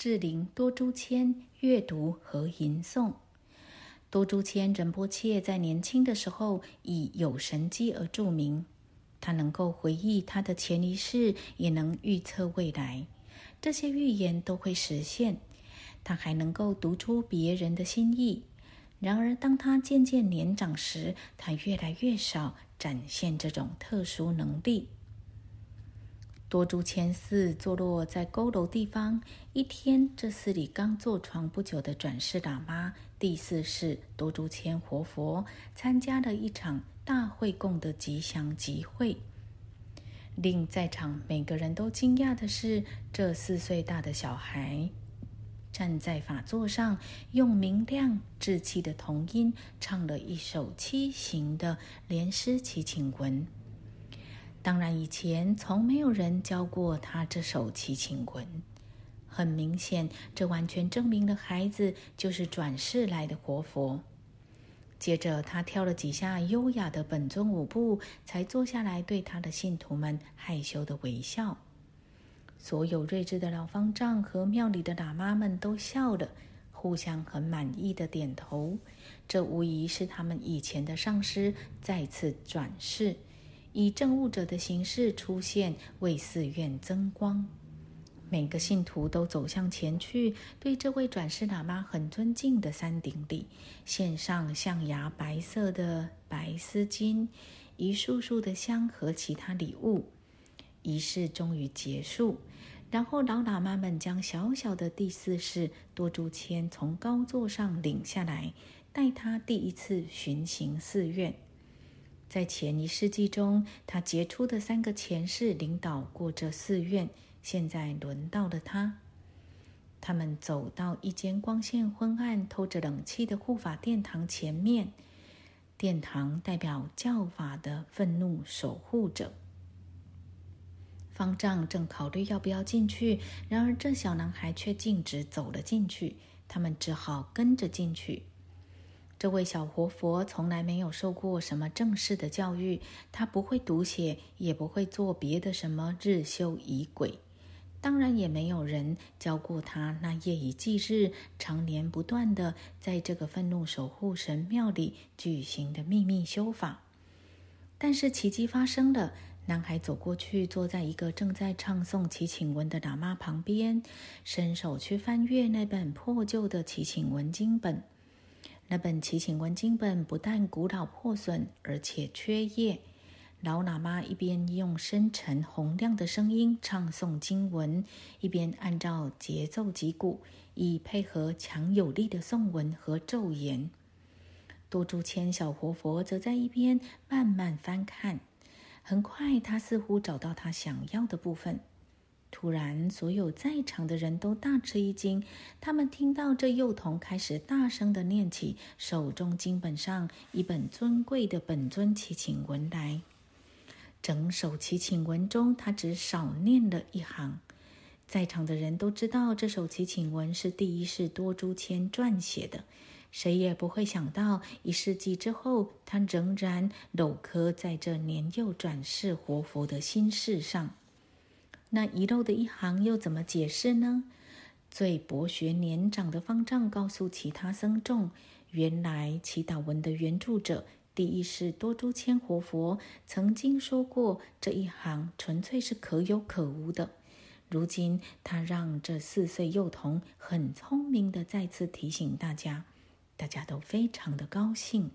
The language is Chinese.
智灵多珠谦阅读和吟诵。多珠谦仁波切在年轻的时候以有神机而著名，他能够回忆他的前一世，也能预测未来，这些预言都会实现。他还能够读出别人的心意。然而，当他渐渐年长时，他越来越少展现这种特殊能力。多珠千寺坐落在佝偻地方。一天，这寺里刚坐床不久的转世喇嘛第四世多珠千活佛参加了一场大会供的吉祥集会。令在场每个人都惊讶的是，这四岁大的小孩。站在法座上，用明亮稚气的童音唱了一首七行的莲师祈请文。当然，以前从没有人教过他这首七情文。很明显，这完全证明了孩子就是转世来的活佛。接着，他跳了几下优雅的本尊舞步，才坐下来对他的信徒们害羞的微笑。所有睿智的老方丈和庙里的喇嘛们都笑了，互相很满意的点头。这无疑是他们以前的上师再次转世，以政务者的形式出现，为寺院增光。每个信徒都走向前去，对这位转世喇嘛很尊敬的三顶礼，献上象牙白色的白丝巾、一束束的香和其他礼物。仪式终于结束。然后老喇嘛们将小小的第四世多珠谦从高座上领下来，带他第一次巡行寺院。在前一世纪中，他杰出的三个前世领导过这寺院，现在轮到了他。他们走到一间光线昏暗、透着冷气的护法殿堂前面，殿堂代表教法的愤怒守护者。方丈正考虑要不要进去，然而这小男孩却径直走了进去。他们只好跟着进去。这位小活佛从来没有受过什么正式的教育，他不会读写，也不会做别的什么日修仪轨。当然，也没有人教过他那夜以继日、常年不断的在这个愤怒守护神庙里举行的秘密修法。但是奇迹发生了。男孩走过去，坐在一个正在唱诵祈请文的喇嘛旁边，伸手去翻阅那本破旧的祈请文经本。那本祈请文经本不但古老破损，而且缺页。老喇嘛一边用深沉洪亮的声音唱诵经文，一边按照节奏击鼓，以配合强有力的诵文和咒言。多珠千小活佛则在一边慢慢翻看。很快，他似乎找到他想要的部分。突然，所有在场的人都大吃一惊。他们听到这幼童开始大声的念起手中经本上一本尊贵的本尊祈请文来。整首祈请文中，他只少念了一行。在场的人都知道，这首祈请文是第一世多珠谦撰写的。谁也不会想到，一世纪之后，他仍然镂刻在这年幼转世活佛的心事上。那遗漏的一行又怎么解释呢？最博学年长的方丈告诉其他僧众，原来祈祷文的原著者第一世多珠千活佛曾经说过，这一行纯粹是可有可无的。如今，他让这四岁幼童很聪明的再次提醒大家。大家都非常的高兴。